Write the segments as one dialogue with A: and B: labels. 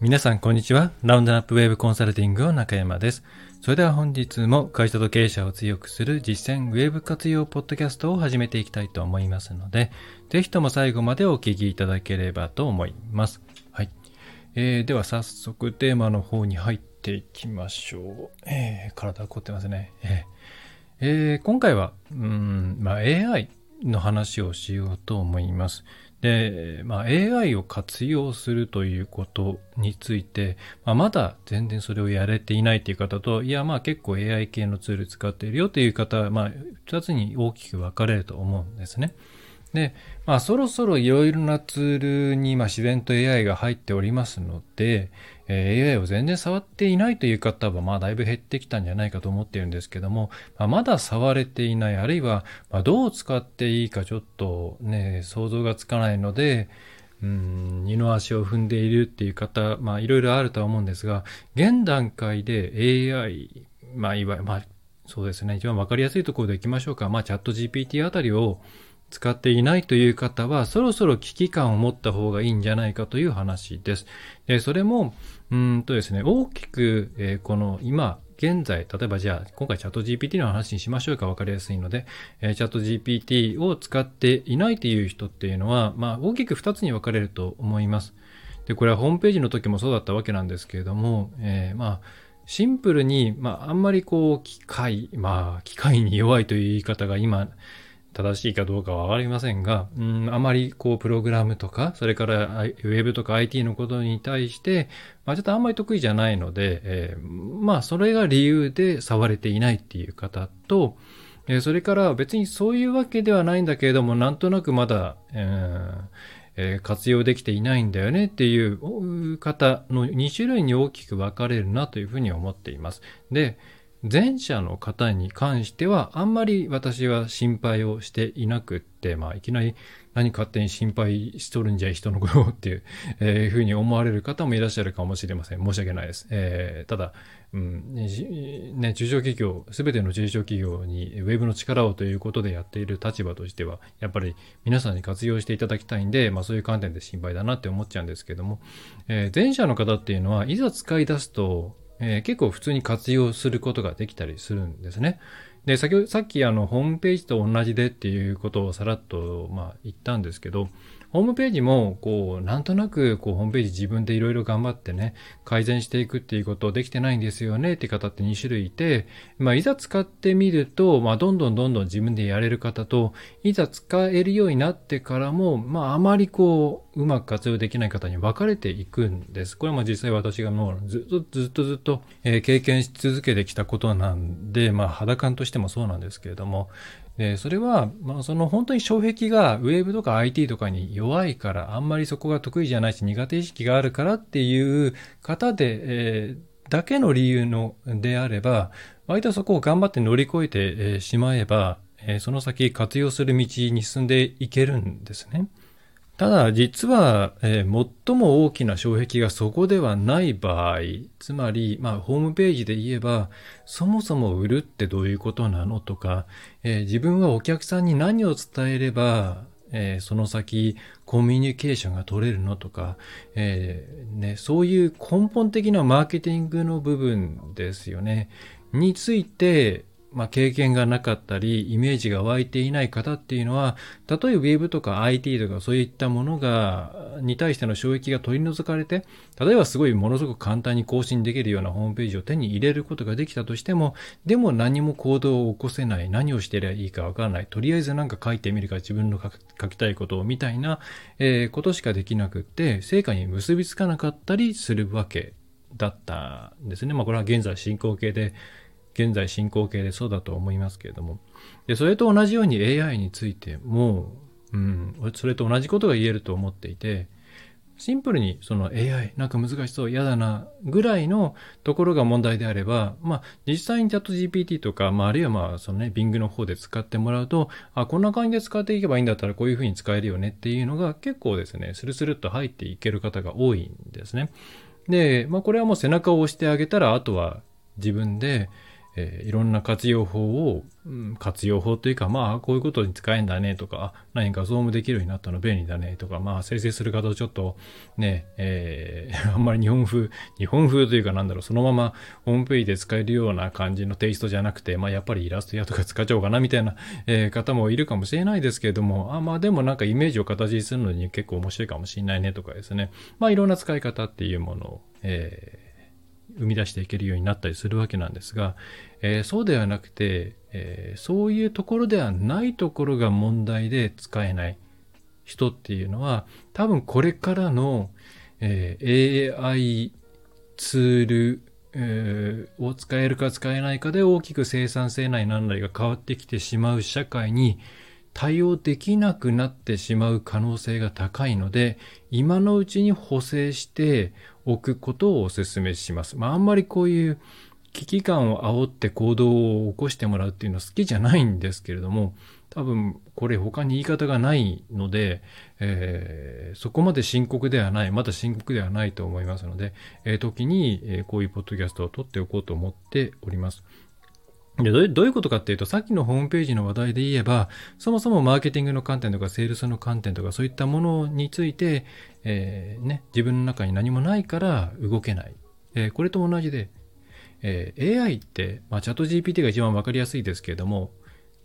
A: 皆さん、こんにちは。ラウンドアップウェブコンサルティングの中山です。それでは本日も会社と経営者を強くする実践ウェブ活用ポッドキャストを始めていきたいと思いますので、ぜひとも最後までお聞きいただければと思います。はい。えー、では早速テーマの方に入っていきましょう。えー、体凝ってますね。えー、今回は、うん、まあ、AI の話をしようと思います。で、まあ、AI を活用するということについて、まあ、まだ全然それをやれていないという方と、いや、まあ結構 AI 系のツール使っているよという方は、まあ、二つに大きく分かれると思うんですね。で、まあ、そろそろいろいろなツールに、まあ、自然と AI が入っておりますので、えー、AI を全然触っていないという方は、まあ、だいぶ減ってきたんじゃないかと思っているんですけども、まあ、まだ触れていない、あるいは、まあ、どう使っていいかちょっとね、想像がつかないので、うん、二の足を踏んでいるっていう方、まあ、いろいろあるとは思うんですが、現段階で AI、まあ、いわゆる、まあ、そうですね、一番わかりやすいところでいきましょうか。まあ、チャット GPT あたりを、使っていないという方は、そろそろ危機感を持った方がいいんじゃないかという話です。で、それも、うんとですね、大きく、えー、この今、現在、例えばじゃあ、今回チャット GPT の話にしましょうか分かりやすいので、えー、チャット GPT を使っていないという人っていうのは、まあ、大きく2つに分かれると思います。で、これはホームページの時もそうだったわけなんですけれども、えー、まあ、シンプルに、まあ、あんまりこう、機械、まあ、機械に弱いという言い方が今、正しいかどうかはわかりませんが、うん、あまりこうプログラムとか、それからウェブとか IT のことに対して、まあ、ちょっとあんまり得意じゃないので、えー、まあそれが理由で触れていないっていう方と、えー、それから別にそういうわけではないんだけれども、なんとなくまだ、えーえ、活用できていないんだよねっていう方の2種類に大きく分かれるなというふうに思っています。で、前者の方に関してはあんまり私は心配をしていなくって、まあ、いきなり何勝手に心配しとるんじゃい人のことっていう、えー、ふうに思われる方もいらっしゃるかもしれません。申し訳ないです。えー、ただ、うん、ね、中小企業、すべての中小企業にウェブの力をということでやっている立場としては、やっぱり皆さんに活用していただきたいんで、まあそういう観点で心配だなって思っちゃうんですけども、えー、前者の方っていうのは、いざ使い出すと、えー、結構普通に活用することができたりするんですね。で、先ほど、さっきあの、ホームページと同じでっていうことをさらっと、まあ、言ったんですけど、ホームページも、こう、なんとなく、こう、ホームページ自分でいろいろ頑張ってね、改善していくっていうことできてないんですよねって方って2種類いて、まあ、いざ使ってみると、まあ、どんどんどんどん自分でやれる方と、いざ使えるようになってからも、まあ、あまりこう、うまく活用できない方に分かれていくんです。これも実際私がもうずっとずっとずっと、え、経験し続けてきたことなんで、まあ、肌感としてもそうなんですけれども、で、それは、まあ、その本当に障壁がウェブとか IT とかに弱いから、あんまりそこが得意じゃないし苦手意識があるからっていう方で、えー、だけの理由のであれば、割とそこを頑張って乗り越えて、え、しまえば、えー、その先活用する道に進んでいけるんですね。ただ、実は、えー、最も大きな障壁がそこではない場合、つまり、まあ、ホームページで言えば、そもそも売るってどういうことなのとか、えー、自分はお客さんに何を伝えれば、えー、その先コミュニケーションが取れるのとか、えね、そういう根本的なマーケティングの部分ですよね。について、まあ、経験がなかったり、イメージが湧いていない方っていうのは、たとえ Web とか IT とかそういったものが、に対しての衝撃が取り除かれて、例えばすごいものすごく簡単に更新できるようなホームページを手に入れることができたとしても、でも何も行動を起こせない、何をしてりゃいいかわからない、とりあえずなんか書いてみるか自分の書きたいことをみたいな、えー、ことしかできなくって、成果に結びつかなかったりするわけだったんですね。まあこれは現在進行形で、現在進行形でそうだと思いますけれども。で、それと同じように AI についても、うん、それと同じことが言えると思っていて、シンプルにその AI なんか難しそう嫌だなぐらいのところが問題であれば、まあ実際にチャット GPT とか、まああるいはまあそのね、Bing の方で使ってもらうと、あ、こんな感じで使っていけばいいんだったらこういうふうに使えるよねっていうのが結構ですね、スルスルっと入っていける方が多いんですね。で、まあこれはもう背中を押してあげたら、あとは自分で、えー、いろんな活用法を、うん、活用法というか、まあ、こういうことに使えんだねとか、何かゾームできるようになったの便利だねとか、まあ、生成する方ちょっとね、えー、あんまり日本風、日本風というかなんだろう、そのままホームページで使えるような感じのテイストじゃなくて、まあ、やっぱりイラストやとか使っちゃおうかなみたいな、えー、方もいるかもしれないですけれども、あまあ、でもなんかイメージを形にするのに結構面白いかもしれないねとかですね、まあ、いろんな使い方っていうものを、えー生み出していけるようになったりするわけなんですが、えー、そうではなくて、えー、そういうところではないところが問題で使えない人っていうのは多分これからの、えー、AI ツール、えー、を使えるか使えないかで大きく生産性内何なりが変わってきてしまう社会に対応できなくなってしまう可能性が高いので今のうちに補正して置くことをお勧めします。まあ、あんまりこういう危機感を煽って行動を起こしてもらうっていうのは好きじゃないんですけれども、多分これ他に言い方がないので、えー、そこまで深刻ではない、まだ深刻ではないと思いますので、えー、時に、こういうポッドキャストを撮っておこうと思っております。でどういうことかっていうと、さっきのホームページの話題で言えば、そもそもマーケティングの観点とか、セールスの観点とか、そういったものについて、えー、ね、自分の中に何もないから動けない。えー、これと同じで、えー、AI って、まあ、チャット GPT が一番わかりやすいですけれども、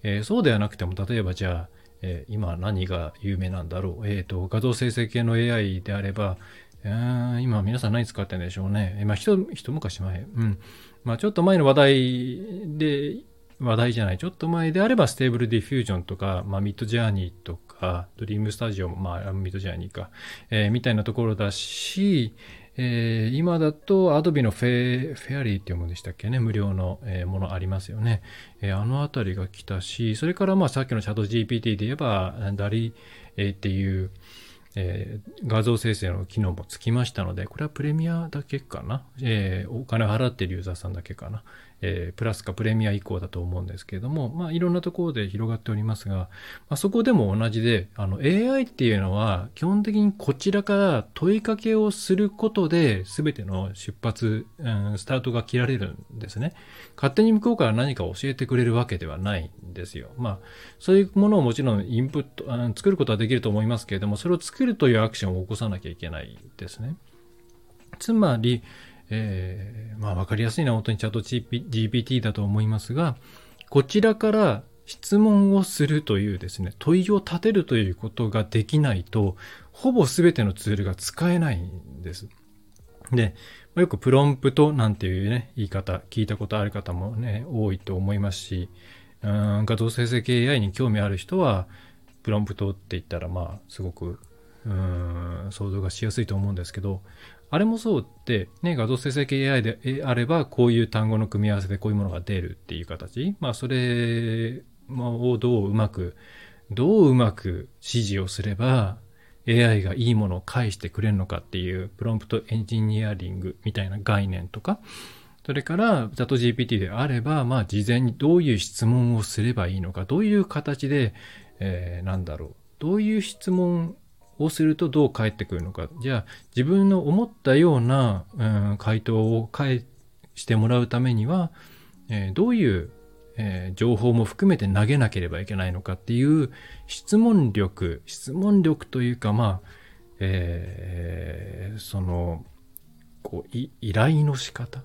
A: えー、そうではなくても、例えばじゃあ、えー、今何が有名なんだろう。えっ、ー、と、画像生成系の AI であれば、えー、今皆さん何使ってるんでしょうね。まあ、一、昔前。うん。まあ、ちょっと前の話題で、話題じゃない、ちょっと前であれば、 Stable Diffusion とか、まあ、 Midjourney とか、 DreamStudio も、まあ、 Midjourney か、えー、みたいなところだし、えー、今だと、アドビのフェフェアリーっていうものでしたっけね、無料の、えー、ものありますよね。えー、あのあたりが来たし、それからまあさっきのチャット GPT で言えば、 DALL-E、えー、っていう、えー、画像生成の機能もつきましたので、これはプレミアだけかな、えー、お金払ってるユーザーさんだけかな、えー、プラスかプレミア以降だと思うんですけれども、まあ、いろんなところで広がっておりますが、まあ、そこでも同じで、あの、AI っていうのは、基本的にこちらから問いかけをすることで、すべての出発、うん、スタートが切られるんですね。勝手に向こうから何か教えてくれるわけではないんですよ。まあ、そういうものをもちろんインプット、作ることはできると思いますけれども、それを作るというアクションを起こさなきゃいけないですね。つまり、えー、まあ分かりやすいのは本当にチャット GPT だと思いますが、こちらから質問をするというですね、問いを立てるということができないと、ほぼ全てのツールが使えないんです。で、よくプロンプトなんていうね、言い方、聞いたことある方もね、多いと思いますし、うん画像生成系 AI に興味ある人は、プロンプトって言ったら、まあ、すごく、うん、想像がしやすいと思うんですけど、あれもそうで、ね、画像生成系 AI であれば、こういう単語の組み合わせでこういうものが出るっていう形。まあ、それをどううまく、どううまく指示をすれば、AI がいいものを返してくれるのかっていう、プロンプトエンジニアリングみたいな概念とか、それから、チャット GPT であれば、まあ、事前にどういう質問をすればいいのか、どういう形で、えー、なんだろう、どういう質問をするとどう返ってくるのか。じゃあ、自分の思ったような、うん、回答を返してもらうためには、えー、どういう、えー、情報も含めて投げなければいけないのかっていう質問力、質問力というか、まあ、えー、その、こう、依頼の仕方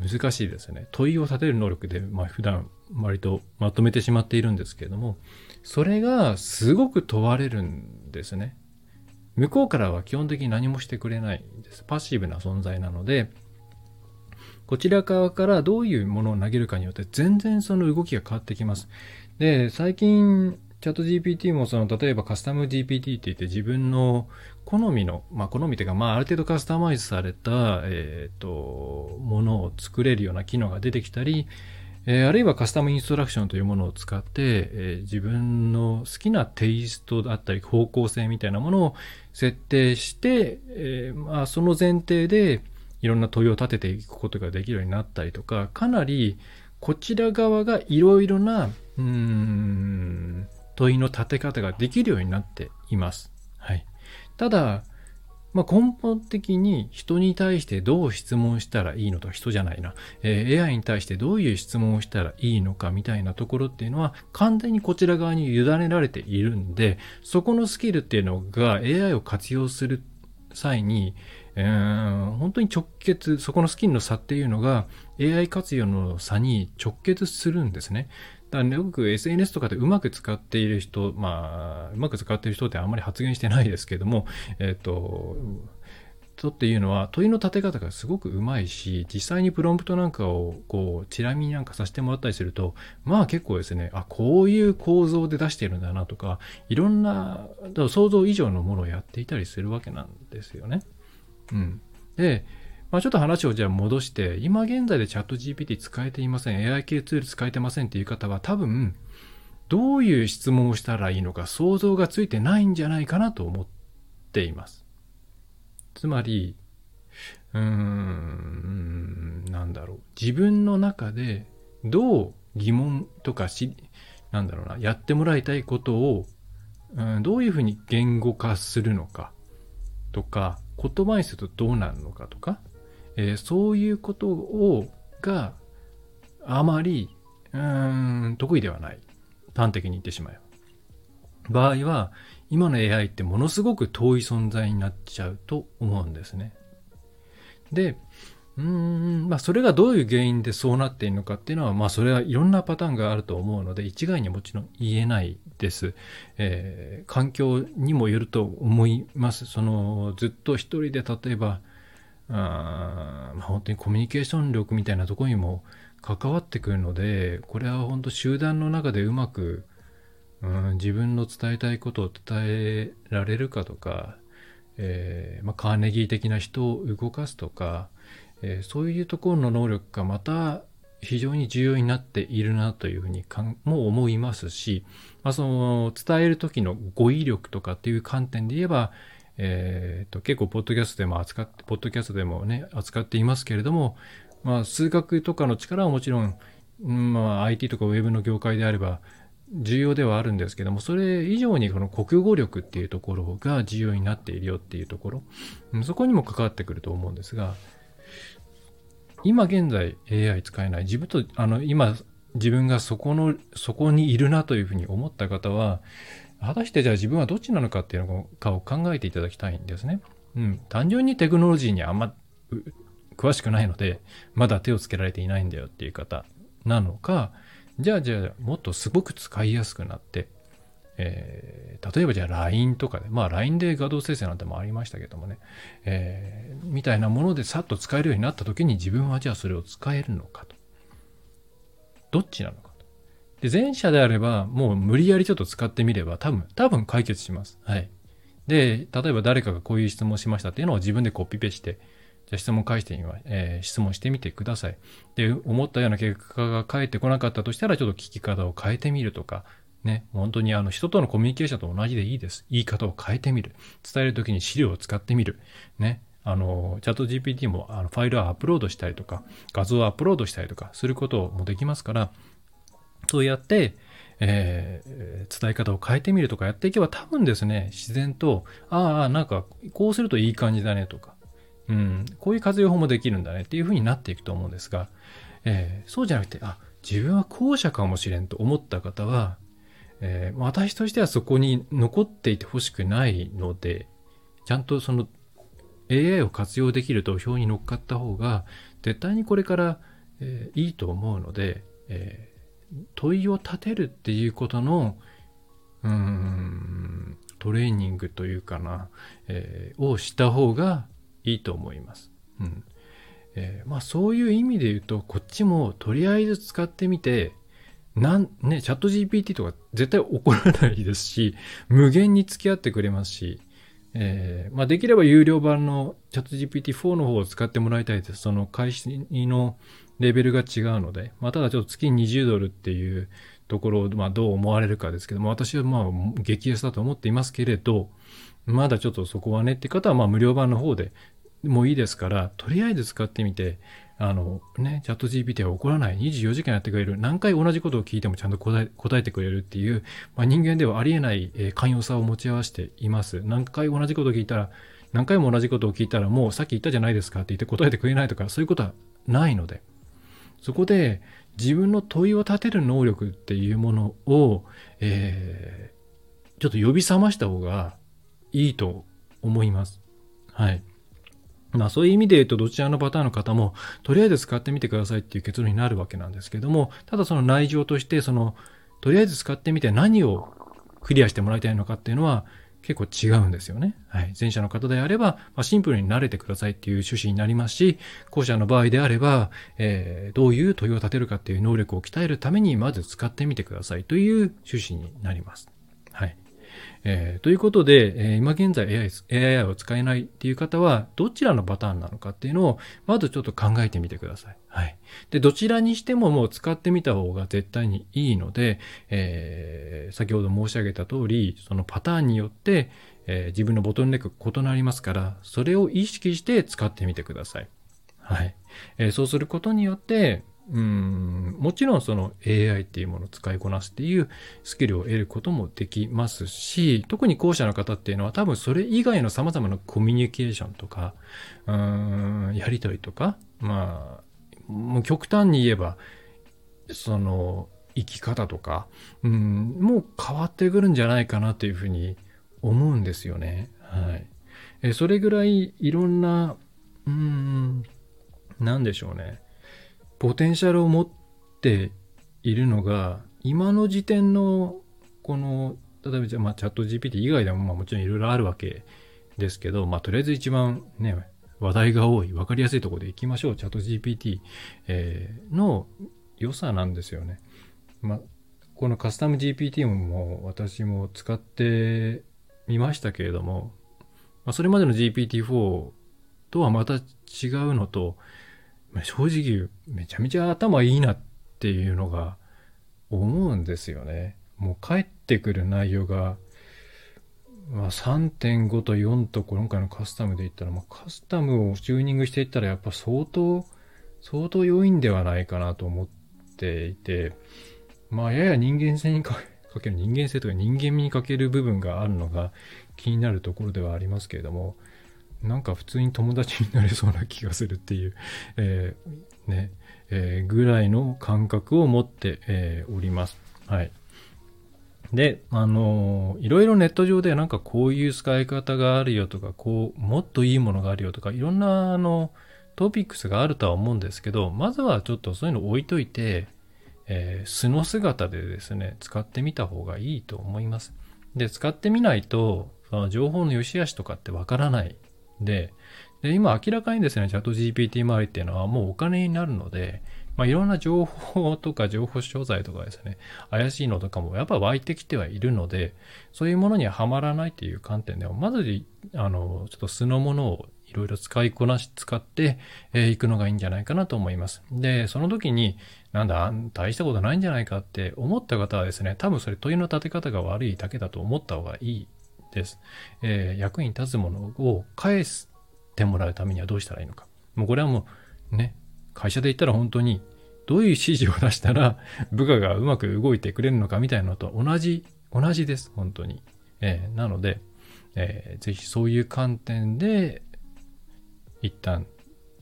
A: 難しいですね。問いを立てる能力で、まあ普段割とまとめてしまっているんですけれども、それがすごく問われるんですね。向こうからは基本的に何もしてくれないんです。パッシブな存在なので、こちら側からどういうものを投げるかによって全然その動きが変わってきます。で、最近、チャット GPT もその、例えばカスタム GPT って言って自分の好みの、まあ好みというか、まあある程度カスタマイズされた、えっ、ー、と、ものを作れるような機能が出てきたり、えー、あるいはカスタムインストラクションというものを使って、えー、自分の好きなテイストだったり方向性みたいなものを設定して、えー、まあ、その前提でいろんな問いを立てていくことができるようになったりとか、かなりこちら側がいろいろな、うん、問いの立て方ができるようになっています。はい。ただ、まあ、根本的に人に対してどう質問したらいいのと人じゃないな、えー、AI に対してどういう質問をしたらいいのかみたいなところっていうのは完全にこちら側に委ねられているんで、そこのスキルっていうのが AI を活用する際に、えー、本当に直結、そこのスキルの差っていうのが AI 活用の差に直結するんですね。だからよく SNS とかでうまく使っている人、まあ、うまく使っている人ってあんまり発言してないですけども、えっ、と、とっていうのは問いの立て方がすごくうまいし、実際にプロンプトなんかをこう、チラ見なんかさせてもらったりすると、まあ結構ですね、あ、こういう構造で出してるんだなとか、いろんな、想像以上のものをやっていたりするわけなんですよね。うん。で、まあ、ちょっと話をじゃあ戻して、今現在でチャット GPT 使えていません、AI 系ツール使えてませんっていう方は多分、どういう質問をしたらいいのか想像がついてないんじゃないかなと思っています。つまり、うーん、なんだろう。自分の中でどう疑問とかし、なんだろうな、やってもらいたいことを、うん、どういうふうに言語化するのかとか、言葉にするとどうなるのかとか、えー、そういうことを、があまり、うーん、得意ではない。端的に言ってしまえば。場合は、今の AI ってものすごく遠い存在になっちゃうと思うんですね。で、うーん、まあそれがどういう原因でそうなっているのかっていうのは、まあそれはいろんなパターンがあると思うので、一概にもちろん言えないです。えー、環境にもよると思います。その、ずっと一人で例えば、あまあ、本当にコミュニケーション力みたいなところにも関わってくるので、これは本当集団の中でうまく、うん、自分の伝えたいことを伝えられるかとか、えー、まあ、カーネギー的な人を動かすとか、えー、そういうところの能力がまた非常に重要になっているなというふうにかんも思いますし、まあ、その伝える時の語彙力とかっていう観点で言えば、えーと、結構ポッドキャストでも扱って、ポッドキャストでもね、扱っていますけれども、まあ、数学とかの力はもちろん、まあ、IT とかウェブの業界であれば重要ではあるんですけども、それ以上にこの国語力っていうところが重要になっているよっていうところ、そこにも関わってくると思うんですが、今現在 AI 使えない、自分と、あの、今自分がそこの、そこにいるなというふうに思った方は、果たしてじゃあ自分はどっちなのかっていうのかを考えていただきたいんですね。うん。単純にテクノロジーにあんま詳しくないので、まだ手をつけられていないんだよっていう方なのか、じゃあじゃあもっとすごく使いやすくなって、えー、例えばじゃあ LINE とかで、まあ LINE で画像生成なんてもありましたけどもね、えー、みたいなものでさっと使えるようになった時に自分はじゃあそれを使えるのかと。どっちなのか。で、前者であればもう無理やりちょっと使ってみれば多分、多分解決します。はい。で、例えば誰かがこういう質問しましたっていうのを自分でコピペして、じゃ質問返してみま、えー、質問してみてください。で、思ったような結果が返ってこなかったとしたら、ちょっと聞き方を変えてみるとか、ね、本当にあの人とのコミュニケーションと同じでいいです。言い方を変えてみる。伝えるときに資料を使ってみる。ね。あの、チャット GPT もあのファイルをアップロードしたりとか、画像をアップロードしたりとかすることもできますから、そうやって、えー、伝え方を変えてみるとかやっていけば多分ですね、自然と、ああ、なんかこうするといい感じだねとか、うん、こういう活用法もできるんだねっていうふうになっていくと思うんですが、えー、そうじゃなくて、あ、自分は後者かもしれんと思った方は、えー、私としてはそこに残っていてほしくないので、ちゃんとその AI を活用できる投票に乗っかった方が、絶対にこれから、えー、いいと思うので、えー、問いを立てるっていうことの、うん、トレーニングというかな、えー、をした方がいいと思います。うんえー、まあそういう意味で言うと、こっちもとりあえず使ってみて、なんね、チャット GPT とか絶対怒らないですし、無限に付き合ってくれますし、えー、まあできれば有料版のチャット GPT4 の方を使ってもらいたいです。その開始のレベルが違うので、まあただちょっと月20ドルっていうところを、まあどう思われるかですけども、私はまあ激安だと思っていますけれど、まだちょっとそこはねって方はまあ無料版の方でもいいですから、とりあえず使ってみて、あのね、チャット GPT は怒らない。24時間やってくれる。何回同じことを聞いてもちゃんと答え答えてくれるっていう、まあ、人間ではありえない、えー、寛容さを持ち合わせています。何回同じことを聞いたら、何回も同じことを聞いたらもうさっき言ったじゃないですかって言って答えてくれないとかそういうことはないのでそこで自分の問いを立てる能力っていうものを、えー、ちょっと呼び覚ました方がいいと思います。はい。まあそういう意味で言うとどちらのパターンの方もとりあえず使ってみてくださいっていう結論になるわけなんですけども、ただその内情としてそのとりあえず使ってみて何をクリアしてもらいたいのかっていうのは結構違うんですよね。はい。前者の方であれば、まあ、シンプルに慣れてくださいっていう趣旨になりますし、後者の場合であれば、えー、どういう問いを立てるかっていう能力を鍛えるためにまず使ってみてくださいという趣旨になります。えー、ということで、えー、今現在 AI, AI を使えないっていう方は、どちらのパターンなのかっていうのを、まずちょっと考えてみてください。はい。で、どちらにしてももう使ってみた方が絶対にいいので、えー、先ほど申し上げた通り、そのパターンによって、え、自分のボトルネック異なりますから、それを意識して使ってみてください。はい。え、そうすることによって、うん、もちろんその AI っていうものを使いこなすっていうスキルを得ることもできますし、特に後者の方っていうのは多分それ以外の様々なコミュニケーションとか、うん、やりとりとか、まあ、もう極端に言えば、その、生き方とか、うん、もう変わってくるんじゃないかなというふうに思うんですよね。はい。えそれぐらいいろんな、うん、なんでしょうね。ポテンシャルを持っているのが、今の時点の、この、例えばじゃ、まあ、チャット GPT 以外でも、まあ、もちろんいろいろあるわけですけど、まあ、とりあえず一番ね、話題が多い、わかりやすいところで行きましょう。チャット GPT、えー、の良さなんですよね。まあ、このカスタム GPT も私も使ってみましたけれども、まあ、それまでの GPT-4 とはまた違うのと、ま正直めちゃめちゃ頭いいなっていうのが思うんですよね。もう帰ってくる内容が、まあ、3.5と4と今回のカスタムで言ったら、まあ、カスタムをチューニングしていったらやっぱ相当、相当良いんではないかなと思っていて、まあやや人間性にかける人間性とか人間味に欠ける部分があるのが気になるところではありますけれども、なんか普通に友達になれそうな気がするっていう、えー、ね、えー、ぐらいの感覚を持って、えー、おります。はい。で、あのいろいろネット上でなんかこういう使い方があるよとか、こう、もっといいものがあるよとか、いろんなあの、トピックスがあるとは思うんですけど、まずはちょっとそういうの置いといて、えー、素の姿でですね、使ってみた方がいいと思います。で、使ってみないと、その情報の良し悪しとかってわからないで、で今明らかにですね、チャット GPT 周りっていうのはもうお金になるので、まあ、いろんな情報とか情報商材とかですね、怪しいのとかもやっぱ湧いてきてはいるので、そういうものにはまらないっていう観点では、まず、あの、ちょっと素のものをいろいろ使いこなし、使ってい、えー、くのがいいんじゃないかなと思います。で、その時に、なんだ、大したことないんじゃないかって思った方はですね、多分それ問いの立て方が悪いだけだと思った方がいいです。えー、役に立つものを返してもらうためにはどうしたらいいのか。もうこれはもうね、会社で言ったら本当にどういう指示を出したら部下がうまく動いてくれるのかみたいなのと同じ、同じです、本当に。えー、なので、えー、ぜひそういう観点で一旦、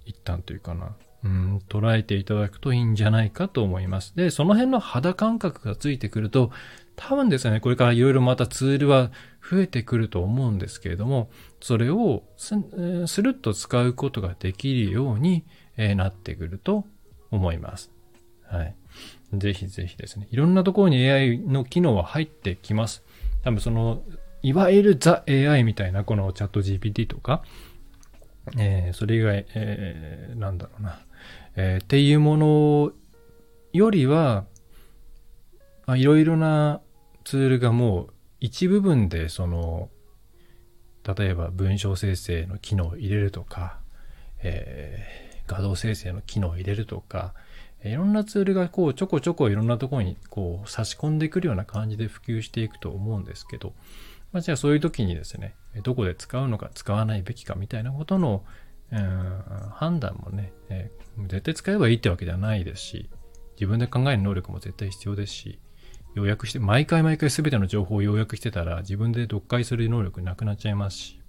A: 一旦というかな、うん、捉えていただくといいんじゃないかと思います。で、その辺の肌感覚がついてくると、多分ですね、これからいろいろまたツールは増えてくると思うんですけれども、それをススルッと使うことができるようになってくると思います。はい。ぜひぜひですね。いろんなところに AI の機能は入ってきます。多分その、いわゆるザ AI みたいなこのチャット GPT とか、えー、それ以外、えー、なんだろうな、えー、っていうものよりは、まあ、いろいろなツールがもう一部分でその例えば文章生成の機能を入れるとか、えー、画像生成の機能を入れるとかいろんなツールがこうちょこちょこいろんなところにこう差し込んでくるような感じで普及していくと思うんですけど、まあ、じゃあそういう時にですねどこで使うのか使わないべきかみたいなことの、うん、判断もね、えー、絶対使えばいいってわけではないですし自分で考える能力も絶対必要ですし要約して、毎回毎回全ての情報を要約してたら自分で読解する能力なくなっちゃいますし、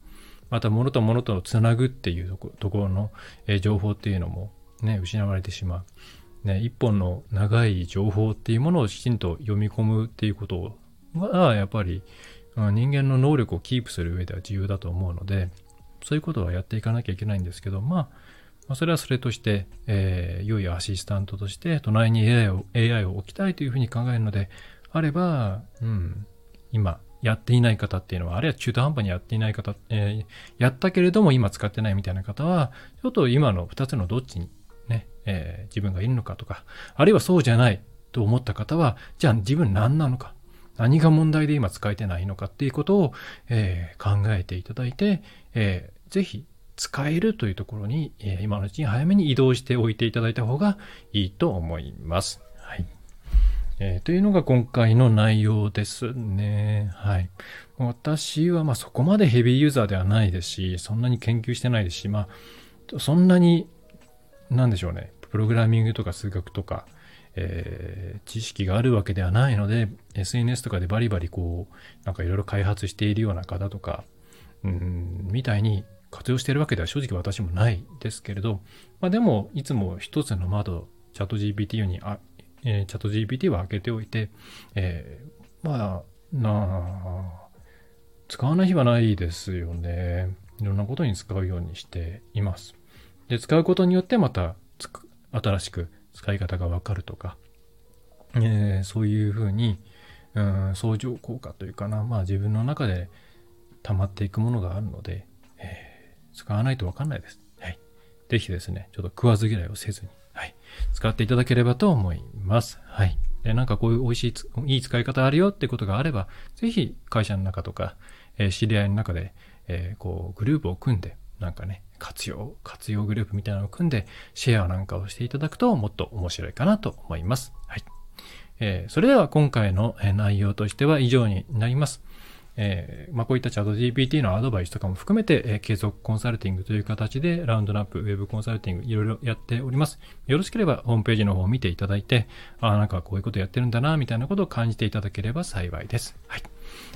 A: また物と物とをつなぐっていうところの、情報っていうのもね、失われてしまう。ね、一本の長い情報っていうものをきちんと読み込むっていうことは、やっぱり人間の能力をキープする上では重要だと思うので、そういうことはやっていかなきゃいけないんですけど、まあ、それはそれとして、えー、良いアシスタントとして、隣に AI を AI を置きたいというふうに考えるのであれば、うん、今、やっていない方っていうのは、あるいは中途半端にやっていない方、えー、やったけれども今使ってないみたいな方は、ちょっと今の2つのどっちにね、えー、自分がいるのかとか、あるいはそうじゃないと思った方は、じゃあ自分何なのか、何が問題で今使えてないのかっていうことを、えー、考えていただいて、えー、ぜひ使えるというところに、え、今のうちに早めに移動しておいていただいた方がいいと思います。えー、というのが今回の内容ですね。はい。私はまあそこまでヘビーユーザーではないですし、そんなに研究してないですし、まあ、そんなに、なんでしょうね、プログラミングとか数学とか、えー、知識があるわけではないので、SNS とかでバリバリこう、なんかいろいろ開発しているような方とか、うん、みたいに活用してるわけでは正直私もないですけれど、まあでも、いつも一つの窓、チャット GPT にあえー、チャット GPT は開けておいて、えー、まあ、なあ、使わない日はないですよね。いろんなことに使うようにしています。で、使うことによってまた新しく使い方がわかるとか、えー、そういうふうに、うん、相乗効果というかな、まあ自分の中で溜まっていくものがあるので、えー、使わないとわかんないです。はい。ぜひですね、ちょっと食わず嫌いをせずに、使っていただければと思います。はい。で、なんかこういう美味しい、いい使い方あるよってことがあれば、ぜひ会社の中とか、えー、知り合いの中で、えー、こう、グループを組んで、なんかね、活用、活用グループみたいなのを組んで、シェアなんかをしていただくと、もっと面白いかなと思います。はい。えー、それでは今回の内容としては以上になります。えー、まあ、こういったチャット GPT のアドバイスとかも含めて、えー、継続コンサルティングという形でラウンドナップウェブコンサルティングいろいろやっております。よろしければホームページの方を見ていただいて、あ、なんかこういうことやってるんだな、みたいなことを感じていただければ幸いです。はい。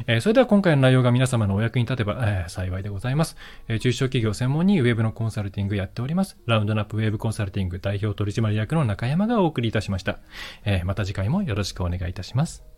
A: えー、それでは今回の内容が皆様のお役に立てば、えー、幸いでございます、えー。中小企業専門にウェブのコンサルティングやっております。ラウンドナップウェブコンサルティング代表取締役の中山がお送りいたしました。えまた次回もよろしくお願いいたします。